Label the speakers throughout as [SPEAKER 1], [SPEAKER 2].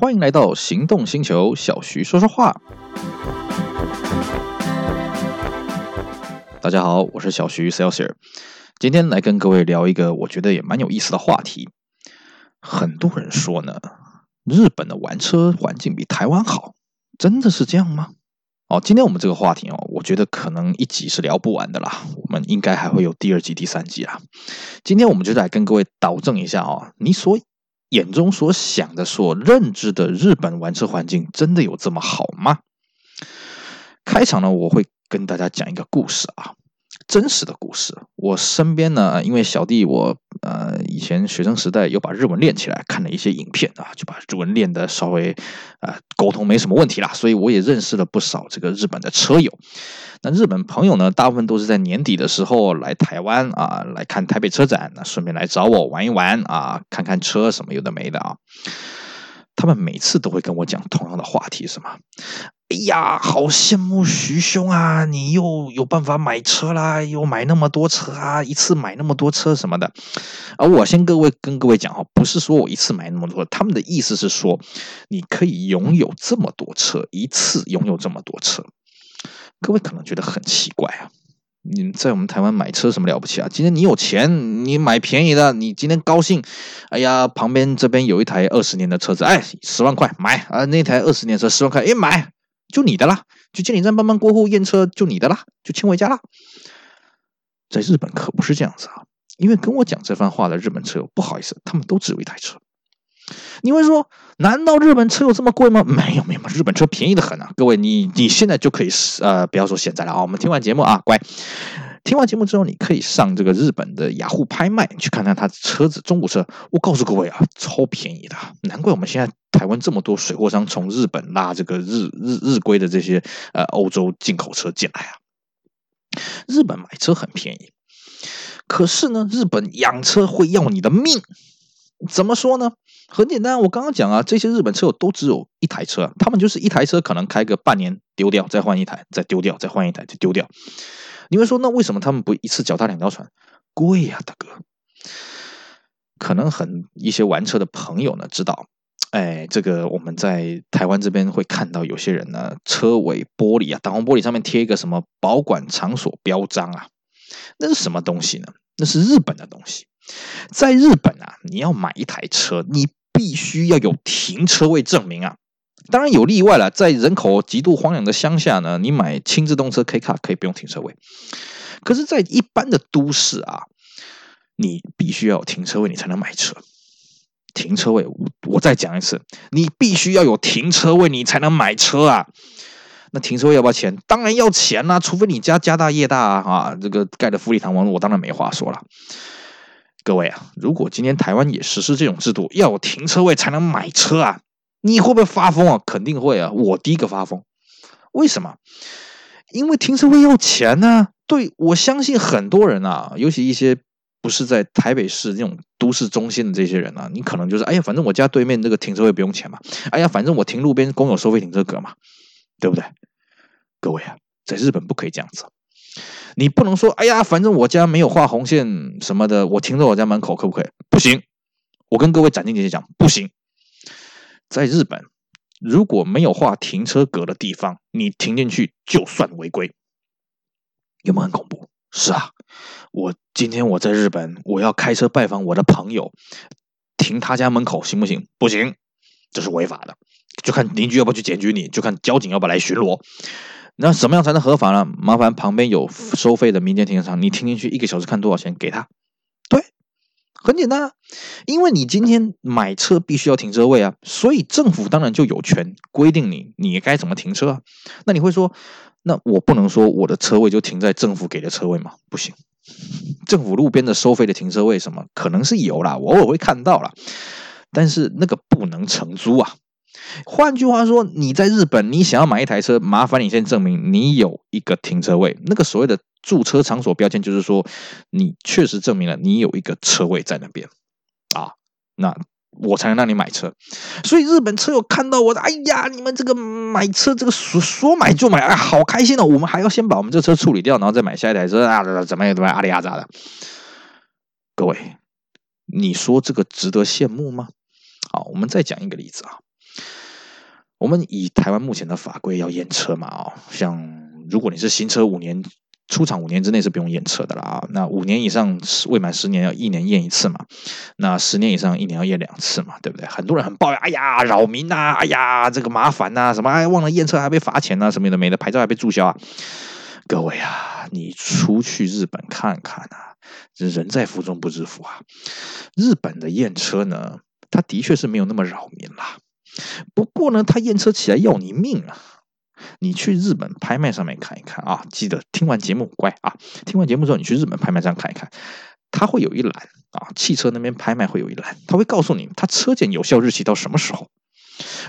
[SPEAKER 1] 欢迎来到行动星球，小徐说说话。大家好，我是小徐 Celsius，今天来跟各位聊一个我觉得也蛮有意思的话题。很多人说呢，日本的玩车环境比台湾好，真的是这样吗？哦，今天我们这个话题哦，我觉得可能一集是聊不完的啦，我们应该还会有第二集、第三集啊。今天我们就来跟各位导正一下哦，你所眼中所想的、所认知的日本玩车环境，真的有这么好吗？开场呢，我会跟大家讲一个故事啊。真实的故事，我身边呢，因为小弟我呃以前学生时代有把日文练起来，看了一些影片啊，就把日文练得稍微啊、沟通没什么问题啦，所以我也认识了不少这个日本的车友。那日本朋友呢，大部分都是在年底的时候来台湾啊，来看台北车展，那顺便来找我玩一玩啊，看看车什么有的没的啊。他们每次都会跟我讲同样的话题，什么？哎呀，好羡慕徐兄啊！你又有办法买车啦，又买那么多车啊，一次买那么多车什么的。而我先各位跟各位讲哈，不是说我一次买那么多，他们的意思是说，你可以拥有这么多车，一次拥有这么多车。各位可能觉得很奇怪啊。你在我们台湾买车什么了不起啊？今天你有钱，你买便宜的。你今天高兴，哎呀，旁边这边有一台二十年的车子，哎，十万块买啊！那台二十年车十万块，哎，买就你的啦。去监理站办办过户验车就你的啦，就请回家啦。在日本可不是这样子啊，因为跟我讲这番话的日本车友，不好意思，他们都只有一台车。你会说，难道日本车有这么贵吗？没有没有，日本车便宜的很啊！各位，你你现在就可以呃，不要说现在了啊，我们听完节目啊，乖，听完节目之后，你可以上这个日本的雅虎拍卖去看看他车子中古车。我告诉各位啊，超便宜的，难怪我们现在台湾这么多水货商从日本拉这个日日日规的这些呃欧洲进口车进来啊。日本买车很便宜，可是呢，日本养车会要你的命。怎么说呢？很简单，我刚刚讲啊，这些日本车友都只有一台车，他们就是一台车，可能开个半年丢掉，再换一台，再丢掉，再换一台，就丢掉。你们说，那为什么他们不一次脚踏两条船？贵呀，大哥。可能很一些玩车的朋友呢知道，哎，这个我们在台湾这边会看到有些人呢，车尾玻璃啊，挡风玻璃上面贴一个什么保管场所标章啊，那是什么东西呢？那是日本的东西。在日本啊，你要买一台车，你必须要有停车位证明啊。当然有例外了，在人口极度荒凉的乡下呢，你买轻自动车 K 卡可以不用停车位。可是，在一般的都市啊，你必须要有停车位，你才能买车。停车位，我再讲一次，你必须要有停车位，你才能买车啊。那停车位要不要钱？当然要钱啦，除非你家家大业大啊，啊，这个盖的富丽堂皇，我当然没话说了。各位啊，如果今天台湾也实施这种制度，要有停车位才能买车啊，你会不会发疯啊？肯定会啊，我第一个发疯。为什么？因为停车位要钱呢、对，我相信很多人啊，尤其一些不是在台北市这种都市中心的这些人啊，你可能就是，哎呀，反正我家对面这个停车位不用钱嘛，哎呀，反正我停路边公有收费停车格嘛，对不对？各位啊，在日本不可以这样子。你不能说，哎呀，反正我家没有画红线什么的，我停在我家门口可不可以？不行，我跟各位斩钉截铁讲，不行。在日本，如果没有画停车格的地方，你停进去就算违规，有没有很恐怖？是啊，我今天我在日本，我要开车拜访我的朋友，停他家门口行不行？不行，这是违法的，就看邻居要不要去检举你，就看交警要不要来巡逻。那什么样才能合法呢？麻烦旁边有收费的民间停车场，你停进去一个小时看多少钱，给他。很简单啊，因为你今天买车必须要停车位啊，所以政府当然就有权规定你你该怎么停车啊。那你会说，那我不能说我的车位就停在政府给的车位吗？不行，政府路边的收费的停车位什么可能是有啦，我偶尔会看到啦，但是那个不能承租啊。换句话说，你在日本，你想要买一台车，麻烦你先证明你有一个停车位。那个所谓的驻车场所标签，就是说你确实证明了你有一个车位在那边啊，那我才能让你买车。所以日本车友看到我的，哎呀，你们这个买车这个说说买就买，哎，好开心哦！我们还要先把我们这车处理掉，然后再买下一台车啊，怎么样怎么样，阿里阿扎的。各位，你说这个值得羡慕吗？好，我们再讲一个例子啊。我们以台湾目前的法规要验车嘛，哦，像如果你是新车五年出厂五年之内是不用验车的了啊，那五年以上未满十年要一年验一次嘛，那十年以上一年要验两次嘛，对不对？很多人很抱怨，哎呀，扰民呐，哎呀，这个麻烦呐，什么哎忘了验车还被罚钱呐，什么的没的，牌照还被注销啊。各位啊，你出去日本看看啊，人在福中不知福啊。日本的验车呢，它的确是没有那么扰民啦。不过呢，他验车起来要你命啊！你去日本拍卖上面看一看啊，记得听完节目乖啊，听完节目之后你去日本拍卖上看一看，它会有一栏啊，汽车那边拍卖会有一栏，它会告诉你它车检有效日期到什么时候。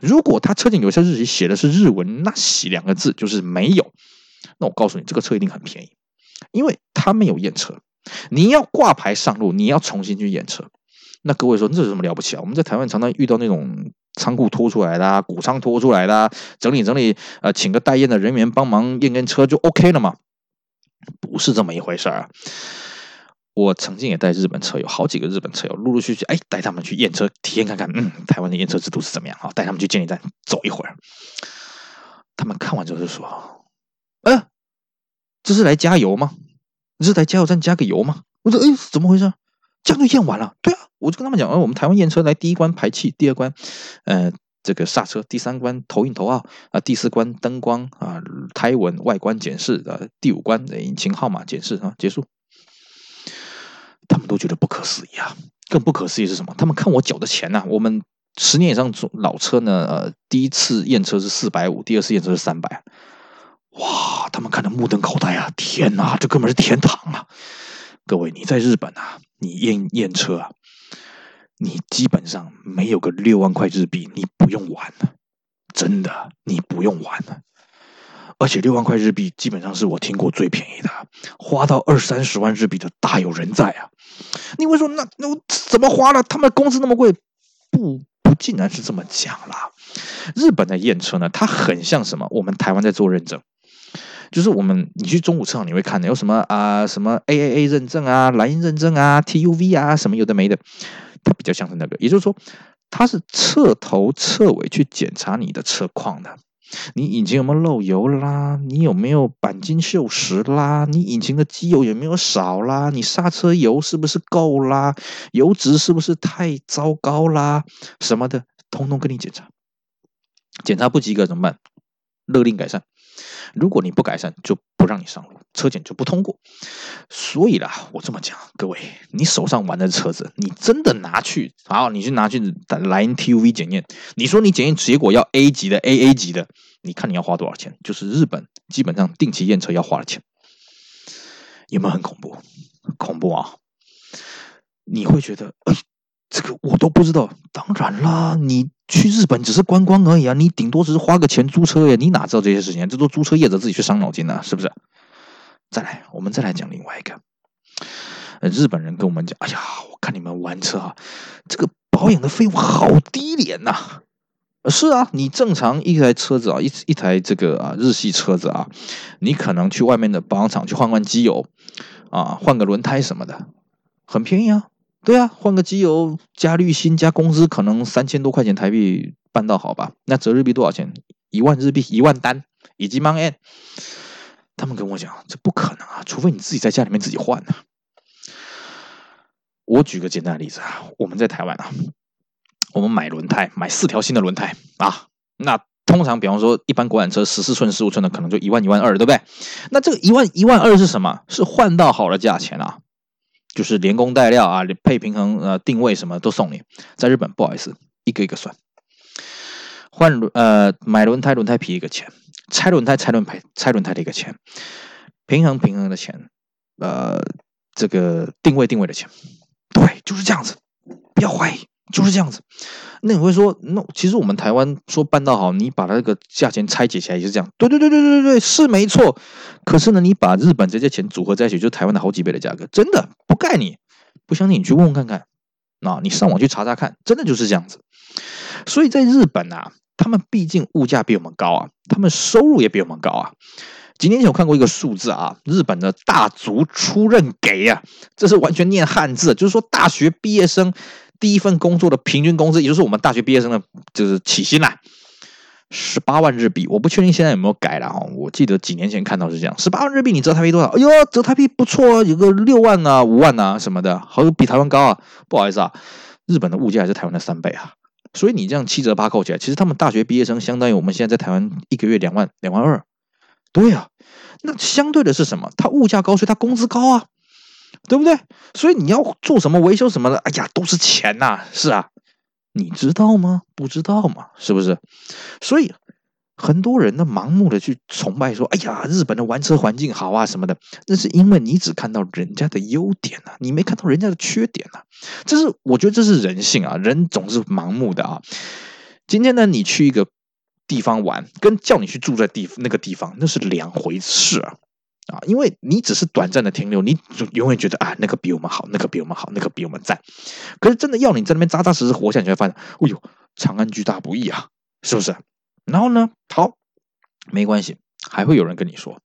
[SPEAKER 1] 如果它车检有效日期写的是日文“那喜”两个字，就是没有，那我告诉你这个车一定很便宜，因为它没有验车，你要挂牌上路，你要重新去验车。那各位说，这有什么了不起啊？我们在台湾常常遇到那种仓库拖出来的、啊、谷仓拖出来的、啊，整理整理，呃，请个代验的人员帮忙验验车就 OK 了嘛？不是这么一回事儿啊！我曾经也带日本车友，好几个日本车友，陆陆续续，哎，带他们去验车体验看看，嗯，台湾的验车制度是怎么样？好，带他们去监理站走一会儿，他们看完之后就说：“哎，这是来加油吗？你是来加油站加个油吗？”我说：“哎，怎么回事？”这样就验完了，对啊，我就跟他们讲，哦，我们台湾验车来第一关排气，第二关，呃，这个刹车，第三关投影头号啊，第四关灯光啊，胎纹外观检视啊，第五关引擎号码检视啊，结束。他们都觉得不可思议啊，更不可思议是什么？他们看我缴的钱呐、我们十年以上老车呢，呃，第一次验车是四百五，第二次验车是三百，哇，他们看得目瞪口呆啊！天哪，这哥们是天堂啊！各位，你在日本啊，你验验车啊，你基本上没有个六万块日币，你不用玩了，真的，你不用玩了。而且六万块日币基本上是我听过最便宜的，花到二三十万日币的大有人在啊。你会说，那那怎么花了？他们工资那么贵？不不，竟然是这么讲啦。日本的验车呢，它很像什么？我们台湾在做认证。就是我们，你去中午车行，你会看的有什么啊、什么 AAA 认证啊、莱茵认证啊、TUV 啊，什么有的没的，它比较像是那个。也就是说，它是彻头彻尾去检查你的车况的。你引擎有没有漏油啦？你有没有钣金锈蚀啦？你引擎的机油有没有少啦？你刹车油是不是够啦？油脂是不是太糟糕啦？什么的，通通跟你检查。检查不及格怎么办？勒令改善。如果你不改善，就不让你上路，车检就不通过。所以啦，我这么讲，各位，你手上玩的车子，你真的拿去，好，你去拿去莱茵 TUV 检验，你说你检验结果要 A 级的、AA 级的，你看你要花多少钱？就是日本基本上定期验车要花的钱，有没有很恐怖？恐怖啊！你会觉得，这个我都不知道。当然啦，你去日本只是观光而已啊，你顶多只是花个钱租车呀，你哪知道这些事情？这都租车业者自己去伤脑筋呢，是不是？再来，我们再来讲另外一个。日本人跟我们讲：“哎呀，我看你们玩车啊，这个保养的费用好低廉呐。”是啊，你正常一台车子啊，一一台这个啊日系车子啊，你可能去外面的保养厂去换换机油啊，换个轮胎什么的，很便宜啊。对啊，换个机油加滤芯加工资，可能三千多块钱台币办到好吧？那折日币多少钱？一万日币，一万单，以及 man。他们跟我讲，这不可能啊，除非你自己在家里面自己换呢、啊。我举个简单的例子啊，我们在台湾啊，我们买轮胎，买四条新的轮胎啊，那通常比方说一般国产车十四寸、十五寸的，可能就一万一万二，对不对？那这个一万一万二是什么？是换到好的价钱啊。就是连工带料啊，配平衡呃定位什么都送你。在日本不好意思，一个一个算。换轮呃买轮胎轮胎皮一个钱，拆轮胎拆轮胎拆轮胎的一个钱，平衡平衡的钱，呃这个定位定位的钱，对，就是这样子，不要怀疑。就是这样子，那你会说，那其实我们台湾说办到好，你把它那个价钱拆解起来也是这样，对对对对对对对，是没错。可是呢，你把日本这些钱组合在一起，就台湾的好几倍的价格，真的不盖你，不相信你去问问看看，那你上网去查查看，真的就是这样子。所以在日本啊，他们毕竟物价比我们高啊，他们收入也比我们高啊。几年前我看过一个数字啊，日本的大卒出任给啊，这是完全念汉字，就是说大学毕业生。第一份工作的平均工资，也就是我们大学毕业生的，就是起薪啦，十八万日币，我不确定现在有没有改了哈。我记得几年前看到是这样，十八万日币你折台币多少？哎呦，折台币不错啊，有个六万啊、五万啊什么的，好像比台湾高啊。不好意思啊，日本的物价还是台湾的三倍啊。所以你这样七折八扣起来，其实他们大学毕业生相当于我们现在在台湾一个月两万两万二。对呀、啊，那相对的是什么？他物价高，所以他工资高啊，对不对？所以你要做什么维修什么的，哎呀，都是钱呐、是啊。你知道吗？不知道吗？是不是？所以很多人呢，盲目的去崇拜说：“哎呀，日本的玩车环境好啊，什么的。”那是因为你只看到人家的优点啊，你没看到人家的缺点啊。这是我觉得这是人性啊，人总是盲目的啊。今天呢，你去一个地方玩，跟叫你去住在地那个地方，那是两回事啊。啊，因为你只是短暂的停留，你就永远觉得啊，那个比我们好，那个比我们好，那个比我们赞。可是真的要你在那边扎扎实实活下去，你会发现，哎呦，长安居大不易啊，是不是？然后呢，好，没关系，还会有人跟你说。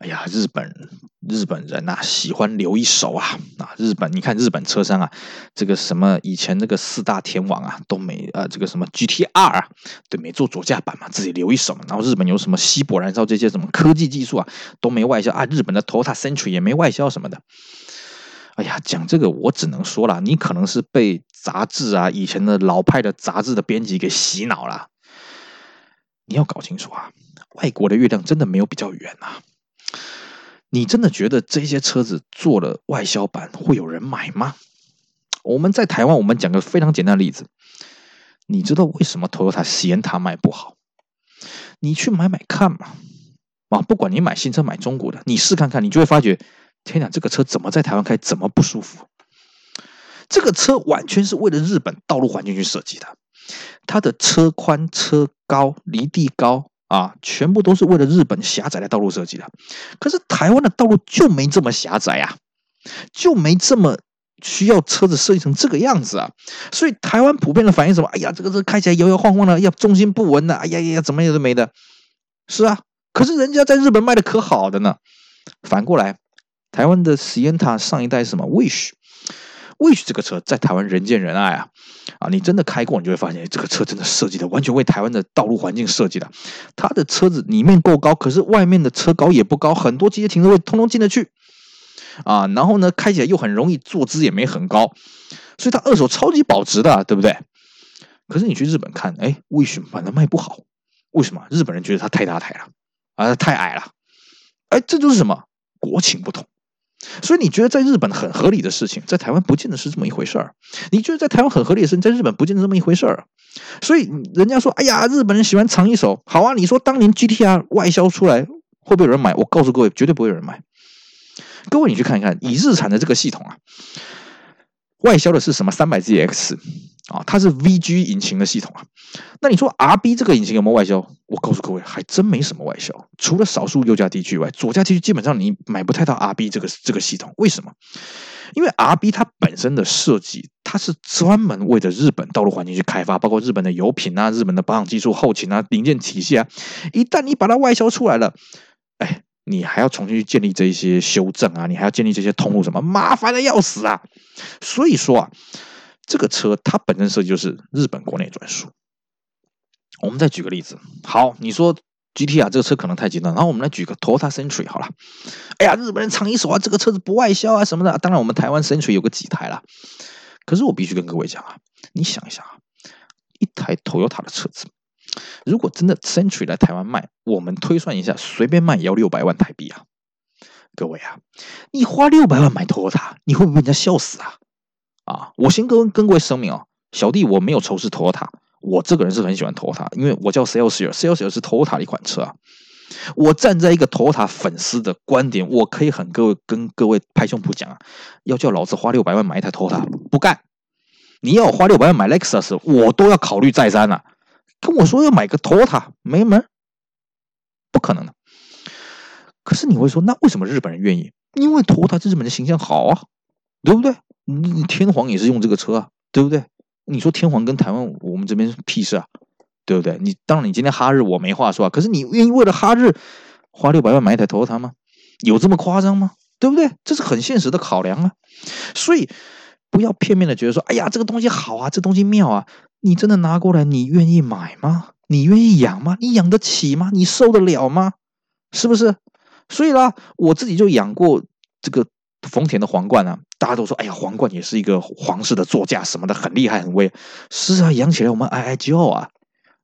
[SPEAKER 1] 哎呀，日本日本人呐、啊，喜欢留一手啊啊！日本，你看日本车商啊，这个什么以前那个四大天王啊，都没呃，这个什么 GTR 啊，对，没做左驾版嘛，自己留一手。然后日本有什么稀薄燃烧这些什么科技技术啊，都没外销啊。日本的 Toyota Century 也没外销什么的。哎呀，讲这个我只能说了，你可能是被杂志啊，以前的老派的杂志的编辑给洗脑了。你要搞清楚啊，外国的月亮真的没有比较圆啊。你真的觉得这些车子做了外销版会有人买吗？我们在台湾，我们讲个非常简单的例子，你知道为什么 Toyota Sienna 卖不好？你去买买看嘛，啊，不管你买新车买中国的，你试看看，你就会发觉，天哪，这个车怎么在台湾开怎么不舒服？这个车完全是为了日本道路环境去设计的，它的车宽、车高、离地高。啊，全部都是为了日本狭窄的道路设计的，可是台湾的道路就没这么狭窄啊，就没这么需要车子设计成这个样子啊，所以台湾普遍的反应什么？哎呀，这个车开起来摇摇晃晃的，要重心不稳的，哎呀呀，怎么样都没的，是啊，可是人家在日本卖的可好的呢。反过来，台湾的 Sienna 上一代什么？Wish。Wish 这个车在台湾人见人爱啊，啊，你真的开过，你就会发现这个车真的设计的完全为台湾的道路环境设计的。它的车子里面够高，可是外面的车高也不高，很多机械停车位通通进得去啊。然后呢，开起来又很容易，坐姿也没很高，所以它二手超级保值的，对不对？可是你去日本看，哎，Wish 反而卖不好，为什么？日本人觉得它太大台了，啊，太矮了，哎，这就是什么？国情不同。所以你觉得在日本很合理的事情，在台湾不见得是这么一回事儿。你觉得在台湾很合理的事情，在日本不见得这么一回事儿。所以人家说，哎呀，日本人喜欢藏一手。好啊，你说当年 GTR 外销出来会不会有人买？我告诉各位，绝对不会有人买。各位，你去看一看，以日产的这个系统啊，外销的是什么？三百 ZX。啊，它是 VG 引擎的系统啊，那你说 RB 这个引擎有没有外销？我告诉各位，还真没什么外销，除了少数右驾地区以外，左驾地区基本上你买不太到 RB 这个这个系统。为什么？因为 RB 它本身的设计，它是专门为了日本道路环境去开发，包括日本的油品啊、日本的保养技术、后勤啊、零件体系啊。一旦你把它外销出来了，哎，你还要重新去建立这一些修正啊，你还要建立这些通路，什么麻烦的要死啊！所以说啊。这个车它本身设计就是日本国内专属。我们再举个例子，好，你说 GTR 这个车可能太极端，然后我们来举个 Toyota Century 好了。哎呀，日本人唱一首啊，这个车子不外销啊什么的。当然，我们台湾 Century 有个几台了。可是我必须跟各位讲啊，你想一想啊，一台 Toyota 的车子，如果真的 Century 来台湾卖，我们推算一下，随便卖也要六百万台币啊。各位啊，你花六百万买 Toyota，你会不会被人家笑死啊？啊，我先跟跟各位声明啊，小弟我没有仇视 Toyota，我这个人是很喜欢 Toyota，因为我叫 Salesier，Salesier 是 Toyota 的一款车啊。我站在一个 Toyota 粉丝的观点，我可以很各位跟各位拍胸脯讲啊，要叫老子花六百万买一台 Toyota，不干。你要我花六百万买 Lexus，我都要考虑再三了。跟我说要买个 Toyota，没门，不可能的。可是你会说，那为什么日本人愿意？因为 Toyota 在日本的形象好啊，对不对？天皇也是用这个车啊，对不对？你说天皇跟台湾我们这边屁事啊，对不对？你当然你今天哈日我没话说啊，可是你愿意为了哈日花六百万买一台 Toyota 吗？有这么夸张吗？对不对？这是很现实的考量啊。所以不要片面的觉得说，哎呀，这个东西好啊，这东西妙啊，你真的拿过来，你愿意买吗？你愿意养吗？你养得起吗？你受得了吗？是不是？所以啦，我自己就养过这个丰田的皇冠啊。大家都说，哎呀，皇冠也是一个皇室的座驾什么的，很厉害，很威。是啊，养起来我们哀哀叫啊。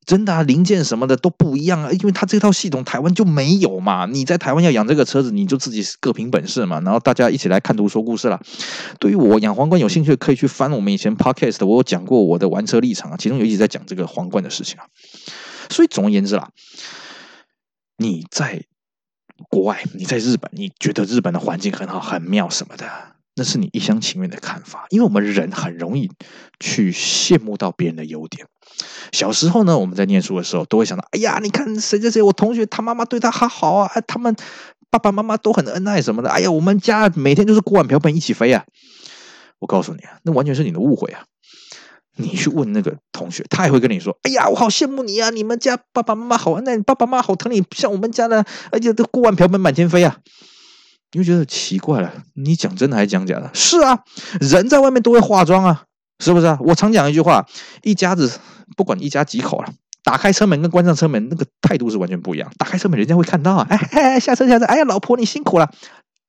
[SPEAKER 1] 真的啊，零件什么的都不一样啊，因为它这套系统台湾就没有嘛。你在台湾要养这个车子，你就自己各凭本事嘛。然后大家一起来看图说故事了。对于我养皇冠有兴趣，可以去翻我们以前 podcast，我有讲过我的玩车立场啊，其中有一集在讲这个皇冠的事情啊。所以总而言之啦，你在国外，你在日本，你觉得日本的环境很好、很妙什么的，那是你一厢情愿的看法，因为我们人很容易去羡慕到别人的优点。小时候呢，我们在念书的时候，都会想到：哎呀，你看谁谁谁，我同学他妈妈对他好好啊，他们爸爸妈妈都很恩爱什么的。哎呀，我们家每天都是锅碗瓢盆一起飞啊！我告诉你啊，那完全是你的误会啊！你去问那个同学，他也会跟你说：哎呀，我好羡慕你啊，你们家爸爸妈妈好恩爱，你爸爸妈妈好疼你，像我们家呢，而且都锅碗瓢盆满天飞啊！你会觉得奇怪了，你讲真的还是讲假的？是啊，人在外面都会化妆啊。是不是啊？我常讲一句话：一家子不管一家几口了，打开车门跟关上车门那个态度是完全不一样。打开车门，人家会看到啊，哎哎，下车下车，哎呀，老婆你辛苦了。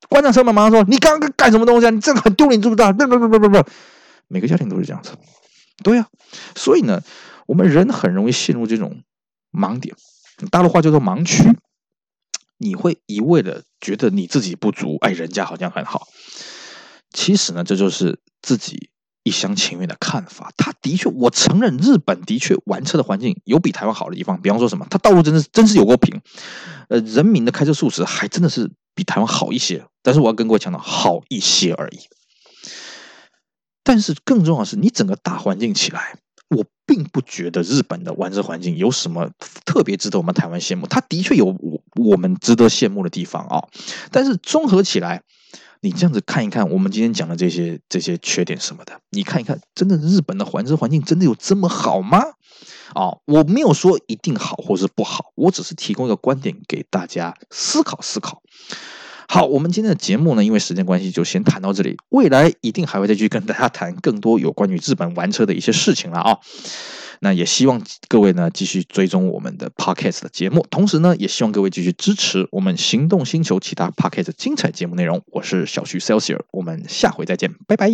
[SPEAKER 1] 关上车门，马上说你刚刚干什么东西啊？你这个很丢脸，知不知道？不不不不不，每个家庭都是这样子。对呀，所以呢，我们人很容易陷入这种盲点，大陆话叫做盲区。你会一味的觉得你自己不足，哎，人家好像很好。其实呢，这就是自己。一厢情愿的看法，他的确，我承认日本的确玩车的环境有比台湾好的地方，比方说什么，他道路真的真是有够平，呃，人民的开车素质还真的是比台湾好一些。但是我要跟各位强调，好一些而已。但是更重要的是，你整个大环境起来，我并不觉得日本的玩车环境有什么特别值得我们台湾羡慕。它的确有我我们值得羡慕的地方啊，但是综合起来。你这样子看一看，我们今天讲的这些这些缺点什么的，你看一看，真的日本的玩车环境真的有这么好吗？哦，我没有说一定好或是不好，我只是提供一个观点给大家思考思考。好，我们今天的节目呢，因为时间关系就先谈到这里，未来一定还会再去跟大家谈更多有关于日本玩车的一些事情了啊。那也希望各位呢继续追踪我们的 Podcast 的节目，同时呢也希望各位继续支持我们行动星球其他 Podcast 精彩节目内容。我是小徐 Celsius，我们下回再见，拜拜。